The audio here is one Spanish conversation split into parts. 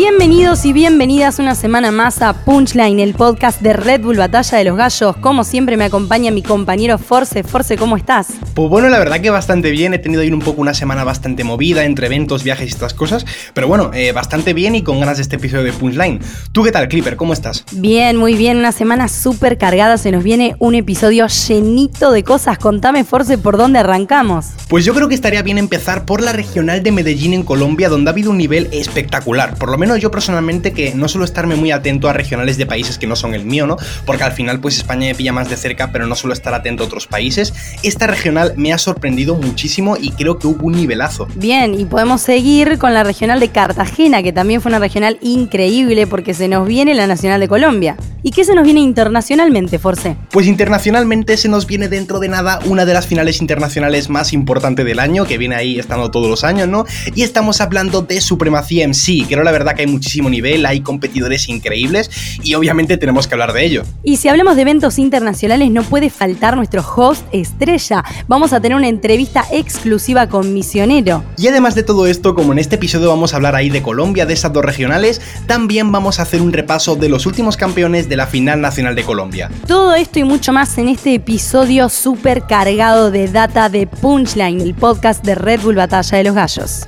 Bienvenidos y bienvenidas una semana más a Punchline, el podcast de Red Bull Batalla de los Gallos. Como siempre me acompaña mi compañero Force. Force, ¿cómo estás? Pues bueno, la verdad que bastante bien. He tenido ahí un poco una semana bastante movida entre eventos, viajes y estas cosas. Pero bueno, eh, bastante bien y con ganas de este episodio de Punchline. ¿Tú qué tal, Clipper? ¿Cómo estás? Bien, muy bien. Una semana súper cargada. Se nos viene un episodio llenito de cosas. Contame, Force, por dónde arrancamos. Pues yo creo que estaría bien empezar por la regional de Medellín en Colombia, donde ha habido un nivel espectacular. Por lo menos yo personalmente que no suelo estarme muy atento a regionales de países que no son el mío, ¿no? Porque al final pues España me pilla más de cerca, pero no suelo estar atento a otros países. Esta regional me ha sorprendido muchísimo y creo que hubo un nivelazo. Bien, y podemos seguir con la regional de Cartagena, que también fue una regional increíble porque se nos viene la Nacional de Colombia. ¿Y qué se nos viene internacionalmente, Force? Pues internacionalmente se nos viene dentro de nada una de las finales internacionales más importantes del año, que viene ahí estando todos los años, ¿no? Y estamos hablando de Supremacía sí. Creo la verdad que hay muchísimo nivel, hay competidores increíbles y obviamente tenemos que hablar de ello. Y si hablamos de eventos internacionales, no puede faltar nuestro host estrella. Vamos a tener una entrevista exclusiva con Misionero. Y además de todo esto, como en este episodio vamos a hablar ahí de Colombia, de esas dos regionales, también vamos a hacer un repaso de los últimos campeones de la final nacional de Colombia. Todo esto y mucho más en este episodio súper cargado de data de Punchline, el podcast de Red Bull Batalla de los Gallos.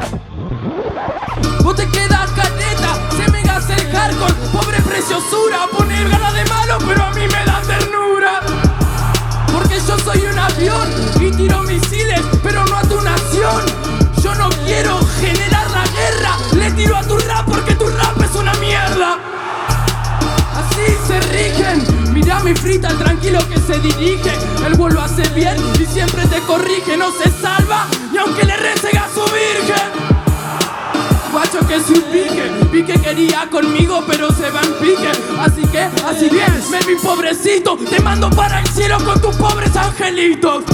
preciosura Poner ganas de malo pero rigen Mira mi frita tranquilo que se dirige. El vuelo lo hace bien y siempre te corrige No se salva. Y aunque le recega a su virgen. Guacho que se pique Pique quería conmigo pero se va en pique. Así que, así bien, mi pobrecito Te mando para el cielo con tus pobres angelitos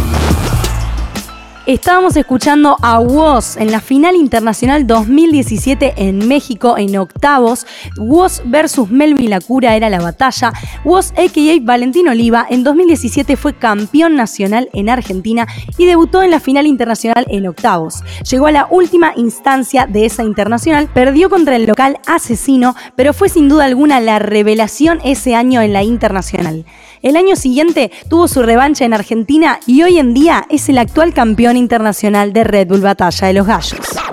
Estábamos escuchando a Woz en la final internacional 2017 en México en octavos. Woz versus Melvin Lacura era la batalla. Woz, a.k.a. Valentín Oliva, en 2017 fue campeón nacional en Argentina y debutó en la final internacional en octavos. Llegó a la última instancia de esa internacional, perdió contra el local asesino, pero fue sin duda alguna la revelación ese año en la internacional. El año siguiente tuvo su revancha en Argentina y hoy en día es el actual campeón internacional de Red Bull Batalla de los Gallos.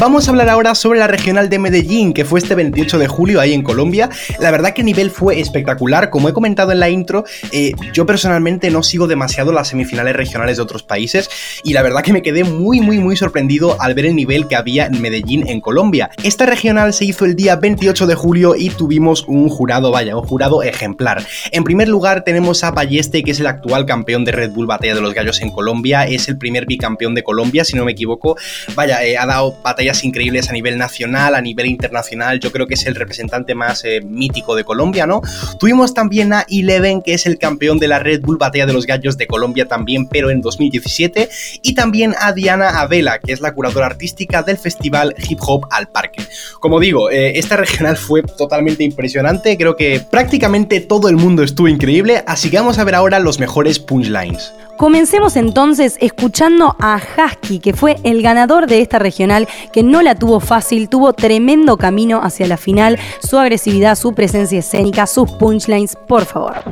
Vamos a hablar ahora sobre la regional de Medellín, que fue este 28 de julio ahí en Colombia. La verdad que el nivel fue espectacular. Como he comentado en la intro, eh, yo personalmente no sigo demasiado las semifinales regionales de otros países y la verdad que me quedé muy, muy, muy sorprendido al ver el nivel que había en Medellín, en Colombia. Esta regional se hizo el día 28 de julio y tuvimos un jurado, vaya, un jurado ejemplar. En primer lugar tenemos a Balleste, que es el actual campeón de Red Bull Batalla de los Gallos en Colombia. Es el primer bicampeón de Colombia, si no me equivoco. Vaya, eh, ha dado increíbles a nivel nacional, a nivel internacional. Yo creo que es el representante más eh, mítico de Colombia, ¿no? Tuvimos también a Eleven, que es el campeón de la Red Bull Batalla de los Gallos de Colombia también, pero en 2017. Y también a Diana Avela, que es la curadora artística del festival Hip Hop al Parque. Como digo, eh, esta regional fue totalmente impresionante. Creo que prácticamente todo el mundo estuvo increíble. Así que vamos a ver ahora los mejores punchlines. Comencemos entonces escuchando a Husky, que fue el ganador de esta regional, que no la tuvo fácil, tuvo tremendo camino hacia la final, su agresividad, su presencia escénica, sus punchlines, por favor.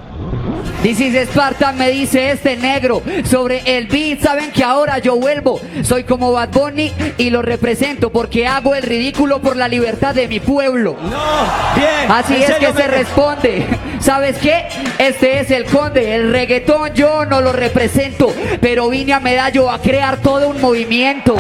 This is Spartan, me dice este negro sobre el beat. Saben que ahora yo vuelvo. Soy como Bad Bunny y lo represento porque hago el ridículo por la libertad de mi pueblo. No, bien. Así es que se responde. ¿Sabes qué? Este es el conde. El reggaetón yo no lo represento, pero vine a medallo a crear todo un movimiento.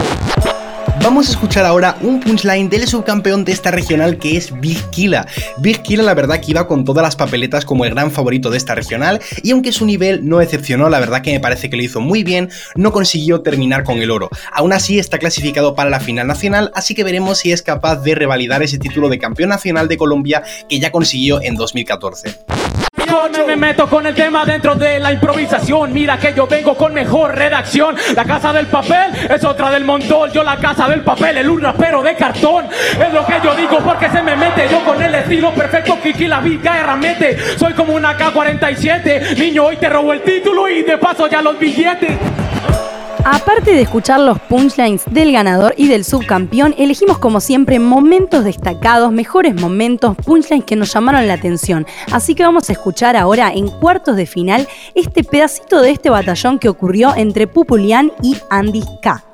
Vamos a escuchar ahora un punchline del subcampeón de esta regional que es Big Killa. Big Killa la verdad que iba con todas las papeletas como el gran favorito de esta regional y aunque su nivel no decepcionó, la verdad que me parece que lo hizo muy bien, no consiguió terminar con el oro. Aún así está clasificado para la final nacional, así que veremos si es capaz de revalidar ese título de campeón nacional de Colombia que ya consiguió en 2014 me meto con el tema dentro de la improvisación. Mira que yo vengo con mejor redacción. La casa del papel es otra del montón. Yo la casa del papel, el un rapero de cartón. Es lo que yo digo porque se me mete. Yo con el estilo perfecto, Kiki la vida mete. Soy como una K-47. Niño, hoy te robo el título y de paso ya los billetes. Aparte de escuchar los punchlines del ganador y del subcampeón, elegimos como siempre momentos destacados, mejores momentos, punchlines que nos llamaron la atención. Así que vamos a escuchar ahora en cuartos de final este pedacito de este batallón que ocurrió entre Pupulian y Andy K.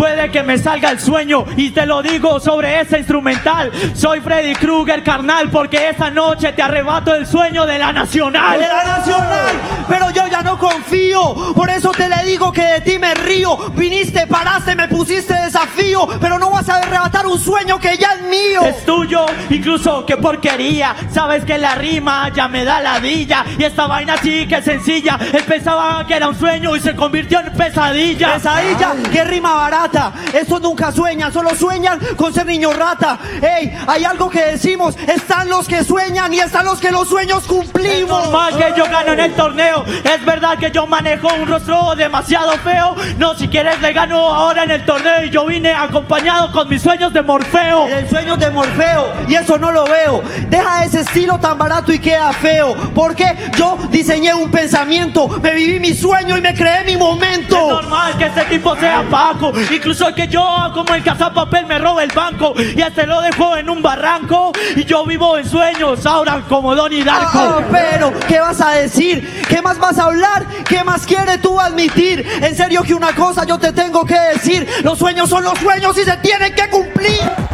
Puede que me salga el sueño y te lo digo sobre ese instrumental. Soy Freddy Krueger, carnal, porque esa noche te arrebato el sueño de la nacional. De la nacional, pero yo ya no confío. Por eso te le digo que de ti me río. Viniste, paraste, me pusiste desafío, pero no vas a arrebatar un sueño que ya es mío. Es tuyo, incluso qué porquería. Sabes que la rima ya me da ladilla. Y esta vaina sí que es sencilla. Él pensaba que era un sueño y se convirtió en pesadilla. Pesadilla, qué rima barata. Eso nunca sueñan, solo sueñan con ser niño rata. Ey, hay algo que decimos, están los que sueñan y están los que los sueños cumplimos. Es normal que yo gano en el torneo. Es verdad que yo manejo un rostro demasiado feo. No, si quieres le gano ahora en el torneo y yo vine acompañado con mis sueños de Morfeo. El sueño de Morfeo y eso no lo veo. Deja ese estilo tan barato y queda feo. Porque yo diseñé un pensamiento, me viví mi sueño y me creé mi momento. Es normal que este tipo sea Paco Incluso que yo, como el cazapapel, me roba el banco y este lo dejo en un barranco. Y yo vivo en sueños, ahora como Donnie Darko. Oh, pero, ¿qué vas a decir? ¿Qué más vas a hablar? ¿Qué más quieres tú admitir? En serio que una cosa yo te tengo que decir. Los sueños son los sueños y se tienen que cumplir.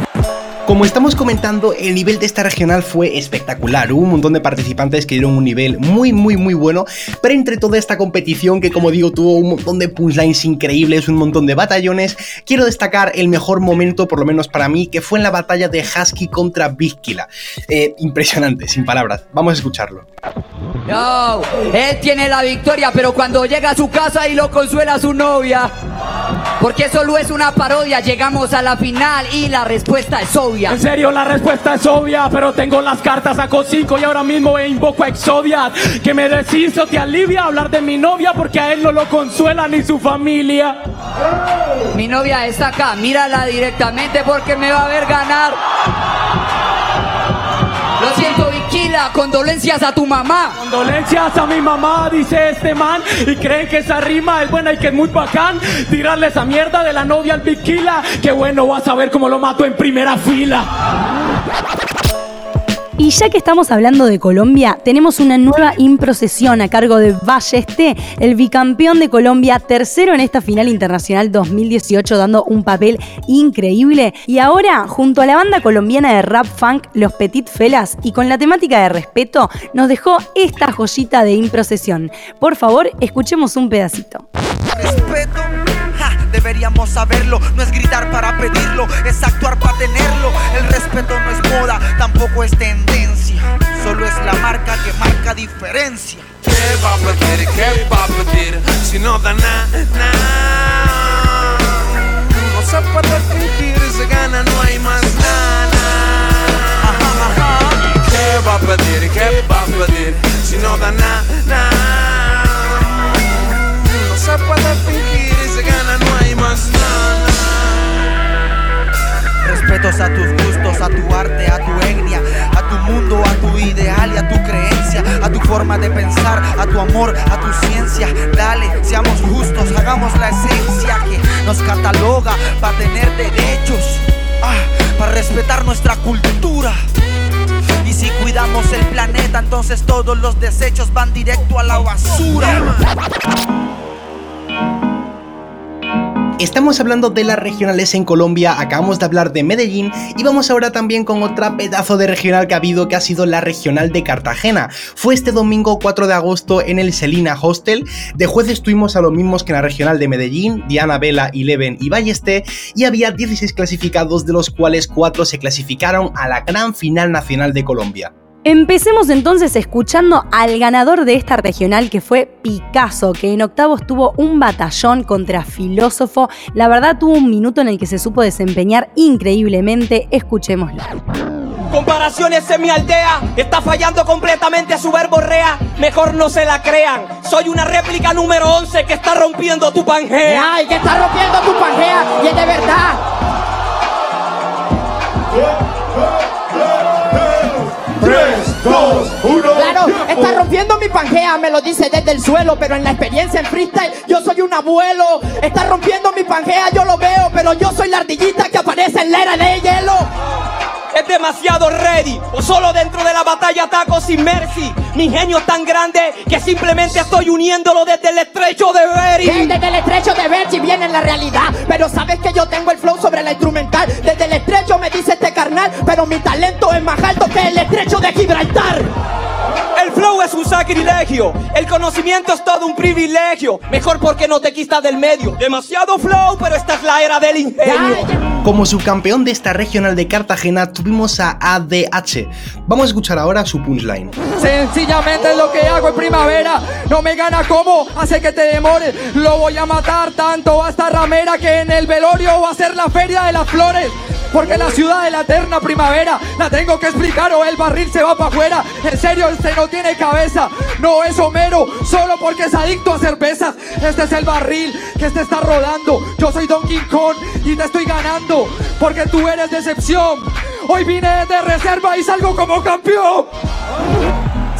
Como estamos comentando, el nivel de esta regional fue espectacular. Hubo un montón de participantes que dieron un nivel muy, muy, muy bueno. Pero entre toda esta competición, que como digo, tuvo un montón de punchlines increíbles, un montón de batallones, quiero destacar el mejor momento, por lo menos para mí, que fue en la batalla de Husky contra Vízquila. Eh, impresionante, sin palabras. Vamos a escucharlo. No, él tiene la victoria, pero cuando llega a su casa y lo consuela su novia. Porque solo es una parodia, llegamos a la final y la respuesta es obvia. En serio, la respuesta es obvia, pero tengo las cartas a 5 y ahora mismo invoco a Exodia. Que me decís o te alivia hablar de mi novia porque a él no lo consuela ni su familia. Mi novia está acá, mírala directamente porque me va a ver ganar. Lo siento, Condolencias a tu mamá. Condolencias a mi mamá, dice este man. Y creen que esa rima es buena y que es muy bacán. Tirarle esa mierda de la novia al Viquila. Que bueno, vas a ver cómo lo mato en primera fila. Y ya que estamos hablando de Colombia, tenemos una nueva improcesión a cargo de Ballesté, el bicampeón de Colombia, tercero en esta final internacional 2018, dando un papel increíble. Y ahora, junto a la banda colombiana de rap funk, Los Petit Felas, y con la temática de respeto, nos dejó esta joyita de improcesión. Por favor, escuchemos un pedacito. Deberíamos saberlo. No es gritar para pedirlo, es actuar para tenerlo. El respeto no es moda, tampoco es tendencia. Solo es la marca que marca diferencia. ¿Qué va a pedir? ¿Qué va a pedir? Si no da nada, nada. No se puede fingir, se gana, no hay más nada. ¿Qué va a pedir? ¿Qué va a pedir? Si no da nada. A tus gustos, a tu arte, a tu etnia, a tu mundo, a tu ideal y a tu creencia, a tu forma de pensar, a tu amor, a tu ciencia. Dale, seamos justos, hagamos la esencia que nos cataloga para tener derechos, ah, para respetar nuestra cultura. Y si cuidamos el planeta, entonces todos los desechos van directo a la basura. Estamos hablando de las regionales en Colombia, acabamos de hablar de Medellín y vamos ahora también con otra pedazo de regional que ha habido que ha sido la regional de Cartagena. Fue este domingo 4 de agosto en el Selina Hostel. De jueces tuvimos a los mismos que en la regional de Medellín, Diana Vela, Leven y Ballesté, y había 16 clasificados de los cuales 4 se clasificaron a la gran final nacional de Colombia. Empecemos entonces escuchando al ganador de esta regional que fue Picasso, que en octavos tuvo un batallón contra Filósofo. La verdad tuvo un minuto en el que se supo desempeñar increíblemente. Escuchémoslo. Comparaciones en mi aldea, está fallando completamente su verbo rea. Mejor no se la crean. Soy una réplica número 11 que está rompiendo tu pangea. Ay, que está rompiendo tu pangea y es de verdad. Tres, dos, uno. Claro, está rompiendo mi pangea, me lo dice desde el suelo, pero en la experiencia en freestyle yo soy un abuelo. Está rompiendo mi pangea, yo lo veo, pero yo soy la ardillita que aparece en la era de hielo. Es demasiado ready, o solo dentro de la batalla ataco sin mercy. Mi ingenio es tan grande que simplemente estoy uniéndolo desde el estrecho de Bering. desde el estrecho de Berchi viene la realidad, pero sabes que yo tengo el flow sobre la instrumental. Desde el estrecho me dice este carnal, pero mi talento es más alto que el estrecho de Gibraltar. El flow es un sacrilegio, el conocimiento es todo un privilegio. Mejor porque no te quitas del medio. Demasiado flow, pero esta es la era del ingenio. Como subcampeón de esta regional de Cartagena tuvimos a ADH. Vamos a escuchar ahora su punchline. Sencillamente es lo que hago en primavera. No me gana como hace que te demores. Lo voy a matar tanto hasta ramera que en el velorio va a ser la feria de las flores. Porque la ciudad de la eterna primavera la tengo que explicar o el barril se va para afuera. En serio, este no tiene cabeza. No es Homero, solo porque es adicto a cervezas. Este es el barril que este está rodando. Yo soy Donkey Kong y te estoy ganando. Porque tú eres decepción. Hoy vine de reserva y salgo como campeón.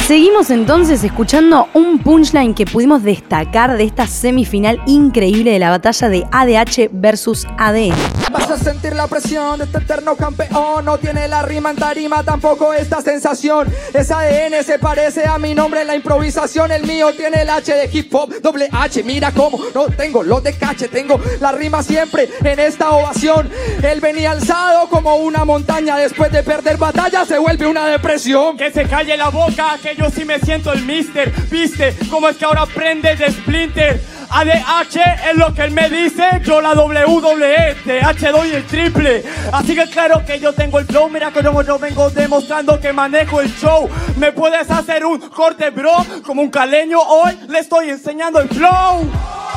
Seguimos entonces escuchando un punchline que pudimos destacar de esta semifinal increíble de la batalla de ADH versus ADN. Vas a sentir la presión de este eterno campeón. No tiene la rima en tarima, tampoco esta sensación. Es ADN, se parece a mi nombre en la improvisación. El mío tiene el H de hip hop, doble H. Mira cómo no tengo los de cache, tengo la rima siempre en esta ovación. Él venía alzado como una montaña. Después de perder batalla, se vuelve una depresión. Que se calle la boca, que yo sí me siento el mister. ¿Viste cómo es que ahora aprende de Splinter? ADH es lo que él me dice, yo la WWE, de H doy el triple. Así que claro que yo tengo el flow, mira que yo, yo vengo demostrando que manejo el show. Me puedes hacer un corte, bro, como un caleño, hoy le estoy enseñando el flow.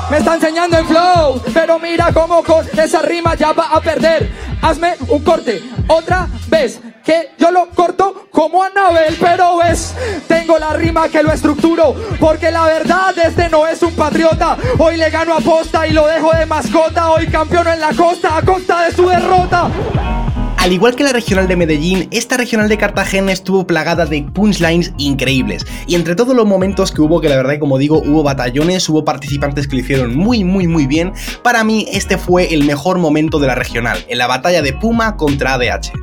Me está enseñando el flow, pero mira cómo con esa rima ya va a perder. Hazme un corte, otra vez, que yo lo corto como Anabel, pero ves, tengo la rima que lo estructuro, porque la verdad este no es un patriota. Hoy le gano a posta y lo dejo de mascota, hoy campeón en la costa a costa de su derrota. Al igual que la regional de Medellín, esta regional de Cartagena estuvo plagada de punchlines increíbles. Y entre todos los momentos que hubo, que la verdad, como digo, hubo batallones, hubo participantes que lo hicieron muy, muy, muy bien, para mí este fue el mejor momento de la regional, en la batalla de Puma contra ADH.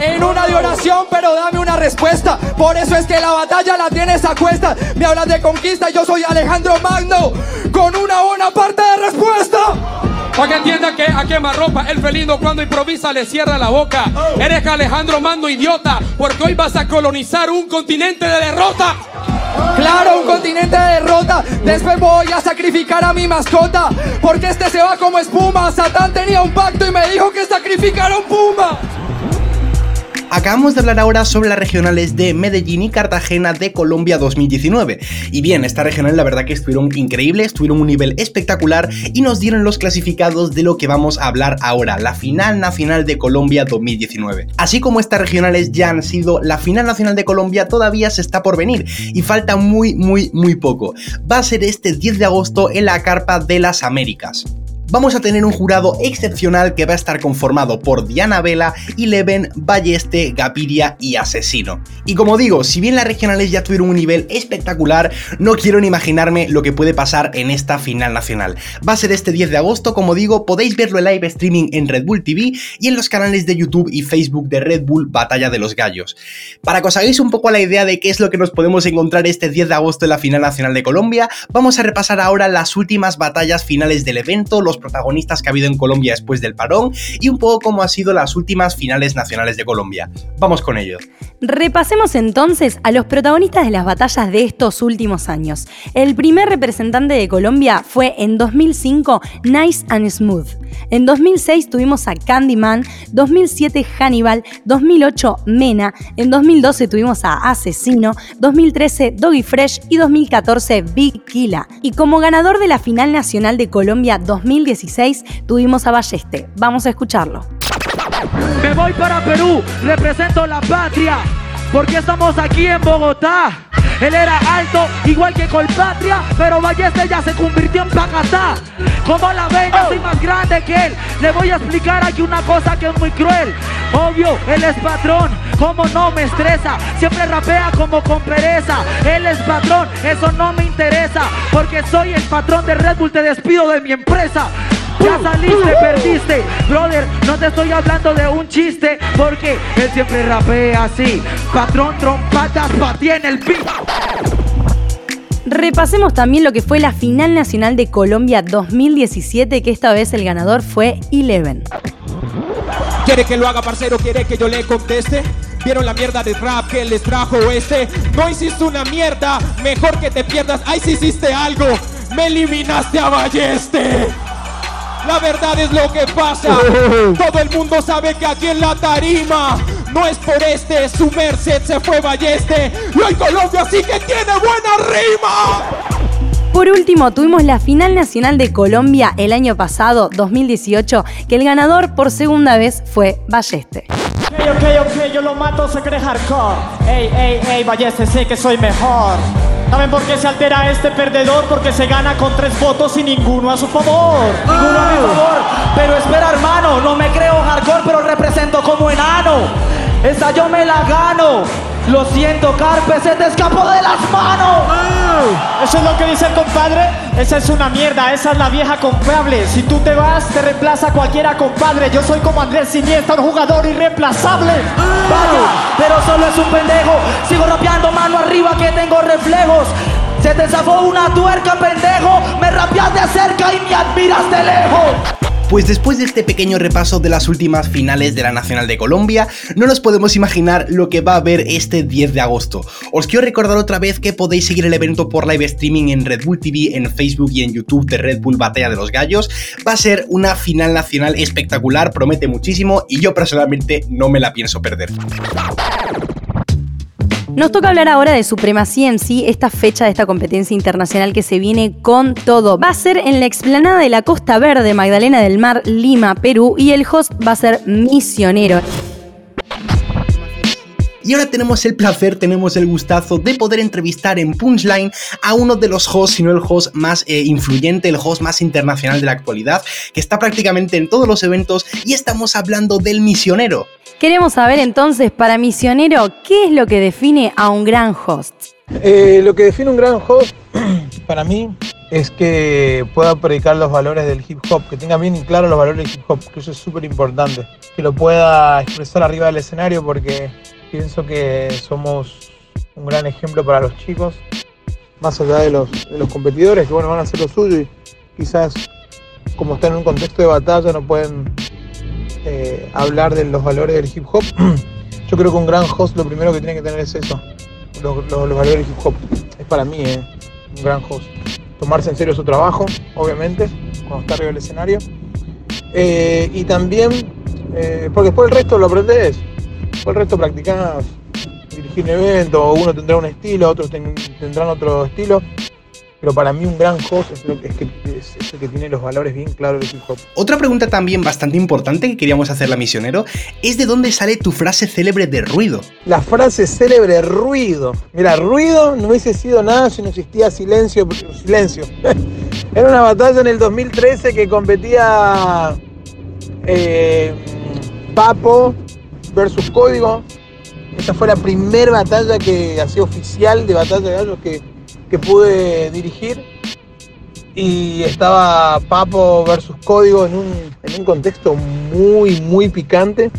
En una de oración, pero dame una respuesta. Por eso es que la batalla la tienes a cuesta. Me hablas de conquista, yo soy Alejandro Magno, con una buena parte de respuesta. Para que entiendan que a quemarropa el felino cuando improvisa le cierra la boca. Eres Alejandro Mando idiota, porque hoy vas a colonizar un continente de derrota. Claro, un continente de derrota. Después voy a sacrificar a mi mascota. Porque este se va como espuma. Satán tenía un pacto y me dijo que sacrificara un puma. Acabamos de hablar ahora sobre las regionales de Medellín y Cartagena de Colombia 2019. Y bien, estas regionales la verdad que estuvieron increíbles, tuvieron un nivel espectacular y nos dieron los clasificados de lo que vamos a hablar ahora, la final nacional de Colombia 2019. Así como estas regionales ya han sido, la final nacional de Colombia todavía se está por venir y falta muy, muy, muy poco. Va a ser este 10 de agosto en la Carpa de las Américas vamos a tener un jurado excepcional que va a estar conformado por Diana Vela, Eleven, Balleste, Gapiria y Asesino. Y como digo, si bien las regionales ya tuvieron un nivel espectacular, no quiero ni imaginarme lo que puede pasar en esta final nacional. Va a ser este 10 de agosto, como digo, podéis verlo en live streaming en Red Bull TV y en los canales de YouTube y Facebook de Red Bull Batalla de los Gallos. Para que os hagáis un poco la idea de qué es lo que nos podemos encontrar este 10 de agosto en la final nacional de Colombia, vamos a repasar ahora las últimas batallas finales del evento, los protagonistas que ha habido en Colombia después del parón y un poco cómo han sido las últimas finales nacionales de Colombia. Vamos con ello. Repasemos entonces a los protagonistas de las batallas de estos últimos años. El primer representante de Colombia fue en 2005 Nice and Smooth. En 2006 tuvimos a Candyman, 2007 Hannibal, 2008 Mena, en 2012 tuvimos a Asesino, 2013 Doggy Fresh y 2014 Big Killa. Y como ganador de la final nacional de Colombia 2016 tuvimos a Balleste. Vamos a escucharlo. Me voy para Perú, represento la patria, porque estamos aquí en Bogotá. Él era alto, igual que Colpatria, pero Balleste ya se convirtió en Pacatá. Como la ven, yo soy más grande que él. Le voy a explicar aquí una cosa que es muy cruel. Obvio, él es patrón, como no me estresa. Siempre rapea como con pereza. Él es patrón, eso no me interesa. Porque soy el patrón de Red Bull, te despido de mi empresa. Ya saliste, perdiste, brother. No te estoy hablando de un chiste, porque él siempre rapea así. Patrón, trompatas, ti en el piso. Repasemos también lo que fue la final nacional de Colombia 2017, que esta vez el ganador fue Eleven. ¿Quiere que lo haga, parcero? ¿Quiere que yo le conteste? ¿Vieron la mierda de rap que les trajo este? No hiciste una mierda, mejor que te pierdas. Ay, si hiciste algo, me eliminaste a Balleste. La verdad es lo que pasa. Todo el mundo sabe que aquí en la tarima no es por este, su merced se fue Balleste. Y hoy Colombia sí que tiene buena rima. Por último, tuvimos la final nacional de Colombia el año pasado, 2018, que el ganador por segunda vez fue Balleste. Ok, ok, yo lo mato, se cree hardcore. Ey, ey, ey, Balleste, sé que soy mejor. ¿Saben por qué se altera este perdedor? Porque se gana con tres votos y ninguno a su favor. Ninguno a mi favor. Pero espera, hermano, no me creo hardcore, pero represento como enano. Esa yo me la gano. Lo siento, Carpe, se te escapó de las manos. Eso es lo que dice el compadre. Esa es una mierda, esa es la vieja confiable. Si tú te vas, te reemplaza cualquiera, compadre. Yo soy como Andrés Siniestra, un jugador irreemplazable. Vaya, pero solo es un pendejo. Sigo rapeando mano arriba que tengo reflejos. Se te zafó una tuerca, pendejo. Me rapeas de cerca y me admiras de lejos. Pues después de este pequeño repaso de las últimas finales de la Nacional de Colombia, no nos podemos imaginar lo que va a haber este 10 de agosto. Os quiero recordar otra vez que podéis seguir el evento por live streaming en Red Bull TV, en Facebook y en YouTube de Red Bull Batalla de los Gallos. Va a ser una final nacional espectacular, promete muchísimo y yo personalmente no me la pienso perder. Nos toca hablar ahora de Supremacía en sí, esta fecha de esta competencia internacional que se viene con todo. Va a ser en la explanada de la Costa Verde, Magdalena del Mar, Lima, Perú, y el host va a ser Misionero. Y ahora tenemos el placer, tenemos el gustazo de poder entrevistar en Punchline a uno de los hosts, si no el host más eh, influyente, el host más internacional de la actualidad, que está prácticamente en todos los eventos y estamos hablando del misionero. Queremos saber entonces, para misionero, ¿qué es lo que define a un gran host? Eh, lo que define un gran host, para mí, es que pueda predicar los valores del hip hop, que tenga bien claro los valores del hip hop, que eso es súper importante, que lo pueda expresar arriba del escenario porque pienso que somos un gran ejemplo para los chicos, más allá de los, competidores que bueno, van a hacer lo suyo y quizás como están en un contexto de batalla no pueden eh, hablar de los valores del hip hop. Yo creo que un gran host lo primero que tiene que tener es eso, los, valores del hip hop. Es para mí eh, un gran host. Tomarse en serio su trabajo, obviamente, cuando está arriba del escenario. Eh, y también, porque después el resto lo aprendes el resto practicás dirigir un evento, uno tendrá un estilo, otros tendrán otro estilo. Pero para mí un gran host es, lo que, es, el que tiene los valores bien claros del hip hop. Otra pregunta también bastante importante que queríamos hacerle a Misionero es de dónde sale tu frase célebre de ruido. La frase célebre ruido. Mira, ruido no hubiese sido nada si no existía silencio. Silencio. Era una batalla en el 2013 que competía eh, Papo, versus Código. Esa fue la primera batalla que hacía oficial de batalla de gallos que, pude dirigir. Y estaba Papo versus Código en un, contexto muy, muy picante.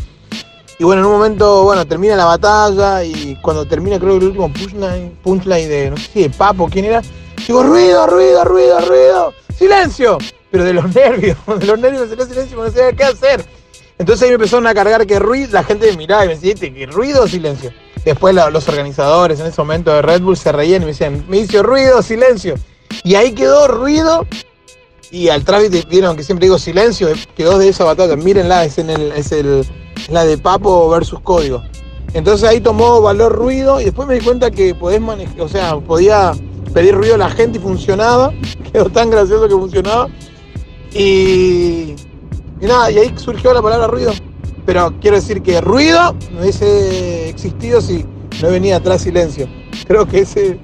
Y bueno, en un momento, bueno, termina la batalla y cuando termina creo que el último punchline, punchline de, no sé si Papo, ¿quién era? Digo, ruido, ruido, ruido, ruido, silencio. Pero de los nervios, de los nervios, de silencio, no sabía qué hacer. Entonces ahí me empezaron a cargar que ruido, la gente miraba y me decía, ¿qué ruido o silencio? Después los organizadores en ese momento de Red Bull se reían y me decían, me hizo ruido, silencio. Y ahí quedó ruido. Y al trámite vieron que siempre digo silencio, quedó de esa batalla. Mírenla, es, el, es el, la de Papo versus Código. Entonces ahí tomó valor ruido y después me di cuenta que podés manejar, o sea, podía pedir ruido a la gente y funcionaba. Quedó tan gracioso que funcionaba. Y y nada, y ahí surgió la palabra ruido. Pero quiero decir que ruido no hubiese existido si no venía atrás silencio. Creo que ese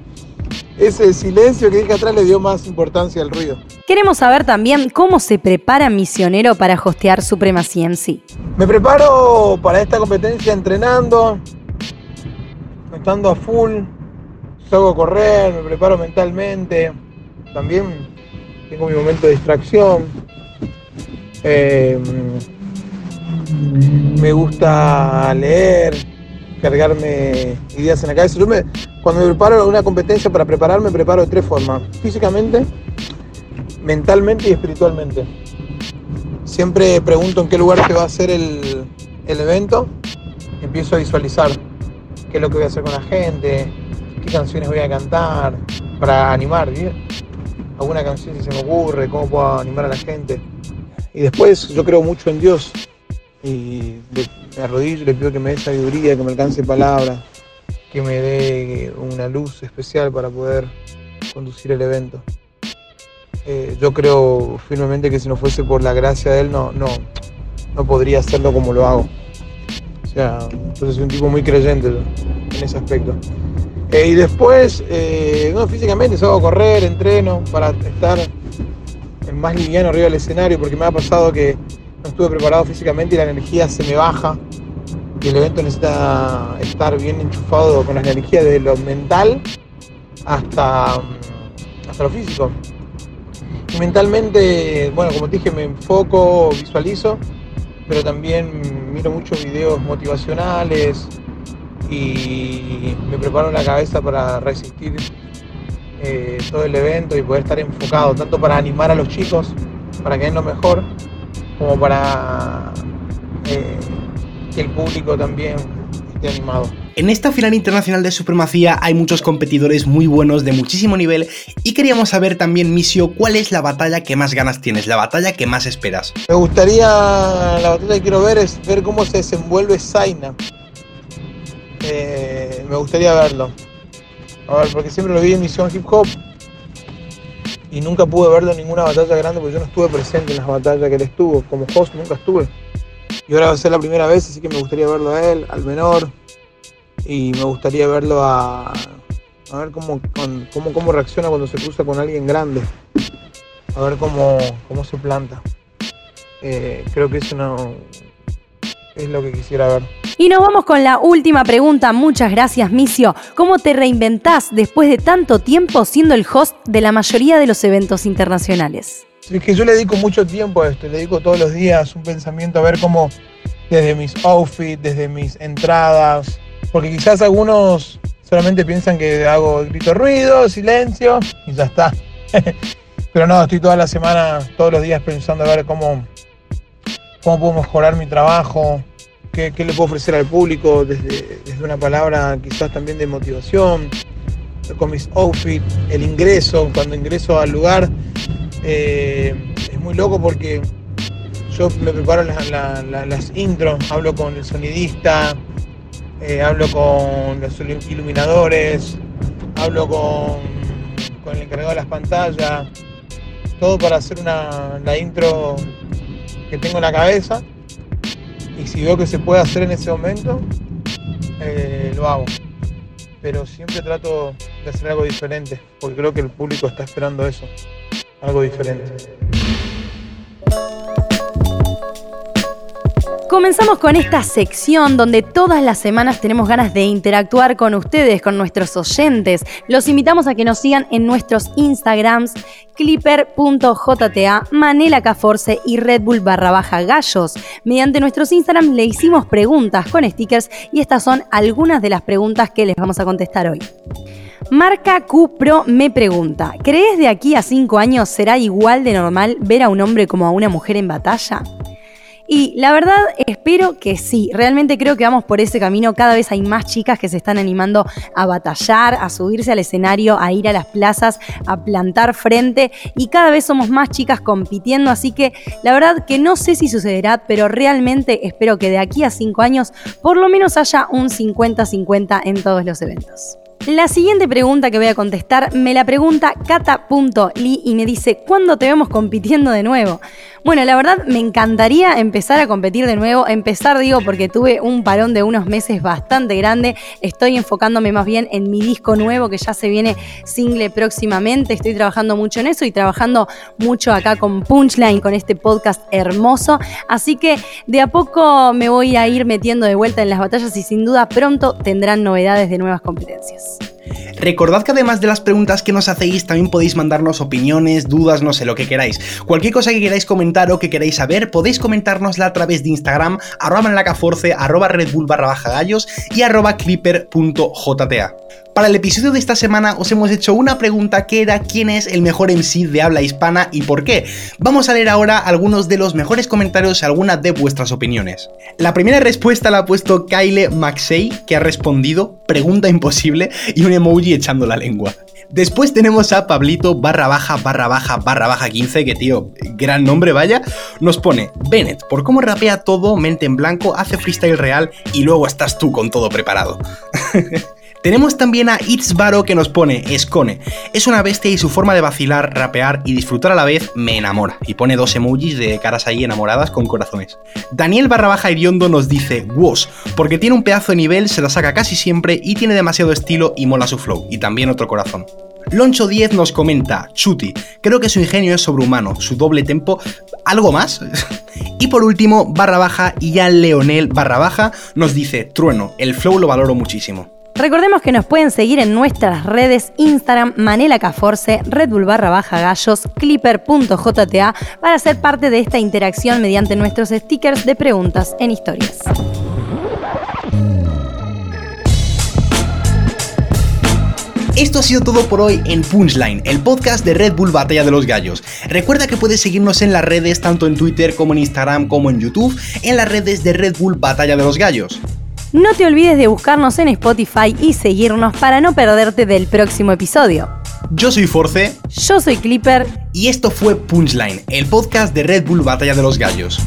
ese silencio que dije atrás le dio más importancia al ruido. Queremos saber también cómo se prepara Misionero para hostear Supremacía MC. Me preparo para esta competencia entrenando, estando a full, salgo a correr, me preparo mentalmente, también tengo mi momento de distracción. Eh, me gusta leer, cargarme ideas en la cabeza. Yo cuando me preparo una competencia para prepararme, me preparo de tres formas. Físicamente, mentalmente y espiritualmente. Siempre pregunto en qué lugar se va a hacer el, evento. Empiezo a visualizar qué es lo que voy a hacer con la gente, qué canciones voy a cantar, para animar, ¿bien? alguna canción si se me ocurre, cómo puedo animar a la gente. Y después yo creo mucho en Dios y me arrodillo, le pido que me dé sabiduría, que me alcance palabras, que me dé una luz especial para poder conducir el evento. Eh, yo creo firmemente que si no fuese por la gracia de Él no, no, no podría hacerlo como lo hago. O sea, entonces soy un tipo muy creyente en ese aspecto. Eh, y después, eh, no, físicamente salgo a correr, entreno para estar más liviano arriba del escenario, porque me ha pasado que no estuve preparado físicamente y la energía se me baja. Y el evento necesita estar bien enchufado con la energía de lo mental hasta, hasta lo físico. Y mentalmente, bueno, como te dije, me enfoco, visualizo, pero también miro muchos videos motivacionales, y me preparo la cabeza para resistir eh, todo el evento y poder estar enfocado, tanto para animar a los chicos, para que den lo mejor, como para eh, que el público también esté animado. En esta final internacional de supremacía hay muchos competidores muy buenos de muchísimo nivel y queríamos saber también, Misio, cuál es la batalla que más ganas tienes, la batalla que más esperas. Me gustaría, la batalla que quiero ver es ver cómo se desenvuelve Zaina eh, me gustaría verlo. A ver, porque siempre lo vi en Misión Hip Hop y nunca pude verlo en ninguna batalla grande porque yo no estuve presente en las batallas que él estuvo. Como host nunca estuve. Y ahora va a ser la primera vez, así que me gustaría verlo a él, al menor. Y me gustaría verlo a. A ver cómo, cómo, cómo reacciona cuando se cruza con alguien grande. A ver cómo, cómo se planta. Eh, creo que eso no, es lo que quisiera ver. Y nos vamos con la última pregunta. Muchas gracias, Micio. ¿Cómo te reinventás después de tanto tiempo siendo el host de la mayoría de los eventos internacionales? Es que yo le dedico mucho tiempo a esto, le dedico todos los días un pensamiento a ver cómo desde mis outfits, desde mis entradas, porque quizás algunos solamente piensan que hago grito ruido, silencio y ya está. Pero no, estoy toda la semana, todos los días pensando a ver cómo, cómo puedo mejorar mi trabajo, qué, le puedo ofrecer al público desde, una palabra quizás también de motivación, con mis outfits, el ingreso, cuando ingreso al lugar, eh, es muy loco porque yo me preparo las, intros, hablo con el sonidista, eh, hablo con los iluminadores, hablo con, con el encargado de las pantallas, todo para hacer una, la intro que tengo en la cabeza si veo que se puede hacer en ese momento, eh, lo hago. Pero siempre trato de hacer algo diferente, porque creo que el público está esperando eso, algo diferente. Comenzamos con esta sección donde todas las semanas tenemos ganas de interactuar con ustedes, con nuestros oyentes. Los invitamos a que nos sigan en nuestros Instagrams clipper.jta, Manela Caforce y Red Bull barra baja gallos. Mediante nuestros Instagram le hicimos preguntas con stickers y estas son algunas de las preguntas que les vamos a contestar hoy. Marca Q Pro me pregunta, ¿crees de aquí a 5 años será igual de normal ver a un hombre como a una mujer en batalla? Y la verdad, espero que sí. Realmente creo que vamos por ese camino. Cada vez hay más chicas que se están animando a batallar, a subirse al escenario, a ir a las plazas, a plantar frente. Y cada vez somos más chicas compitiendo. Así que la verdad que no sé si sucederá, pero realmente espero que de aquí a cinco años por lo menos haya un 50-50 en todos los eventos. La siguiente pregunta que voy a contestar me la pregunta kata.li y me dice, ¿cuándo te vemos compitiendo de nuevo? Bueno, la verdad me encantaría empezar a competir de nuevo. Empezar, digo, porque tuve un parón de unos meses bastante grande. Estoy enfocándome más bien en mi disco nuevo que ya se viene single próximamente. Estoy trabajando mucho en eso y trabajando mucho acá con Punchline, con este podcast hermoso. Así que de a poco me voy a ir metiendo de vuelta en las batallas y sin duda pronto tendrán novedades de nuevas competencias. Recordad que además de las preguntas que nos hacéis, también podéis mandarnos opiniones, dudas, no sé, lo que queráis. Cualquier cosa que queráis comentar o que queráis saber, podéis comentárnosla a través de Instagram, arroba manelacaforce, arroba redbull barra baja gallos y arroba clipper.jta. Para el episodio de esta semana os hemos hecho una pregunta que era quién es el mejor MC de habla hispana y por qué. Vamos a leer ahora algunos de los mejores comentarios y algunas de vuestras opiniones. La primera respuesta la ha puesto Kyle Maxey, que ha respondido pregunta imposible y un emoji echando la lengua. Después tenemos a Pablito barra baja barra baja barra baja 15, que tío, gran nombre vaya, nos pone Bennett, por cómo rapea todo, mente en blanco, hace freestyle real y luego estás tú con todo preparado. Tenemos también a Itzbaro que nos pone Escone. Es una bestia y su forma de vacilar, rapear y disfrutar a la vez me enamora. Y pone dos emojis de caras ahí enamoradas con corazones. Daniel barra baja Iriondo nos dice Woz, porque tiene un pedazo de nivel, se la saca casi siempre y tiene demasiado estilo y mola su flow. Y también otro corazón. Loncho 10 nos comenta, Chuti, creo que su ingenio es sobrehumano, su doble tempo, ¿algo más? y por último, barra baja y ya Leonel barra baja nos dice, Trueno, el flow lo valoro muchísimo. Recordemos que nos pueden seguir en nuestras redes Instagram, Manela Caforce, Red Bull barra baja gallos, clipper.jta para ser parte de esta interacción mediante nuestros stickers de preguntas en historias. Esto ha sido todo por hoy en Punchline, el podcast de Red Bull Batalla de los Gallos. Recuerda que puedes seguirnos en las redes, tanto en Twitter como en Instagram como en YouTube, en las redes de Red Bull Batalla de los Gallos. No te olvides de buscarnos en Spotify y seguirnos para no perderte del próximo episodio. Yo soy Force. Yo soy Clipper. Y esto fue Punchline, el podcast de Red Bull Batalla de los Gallos.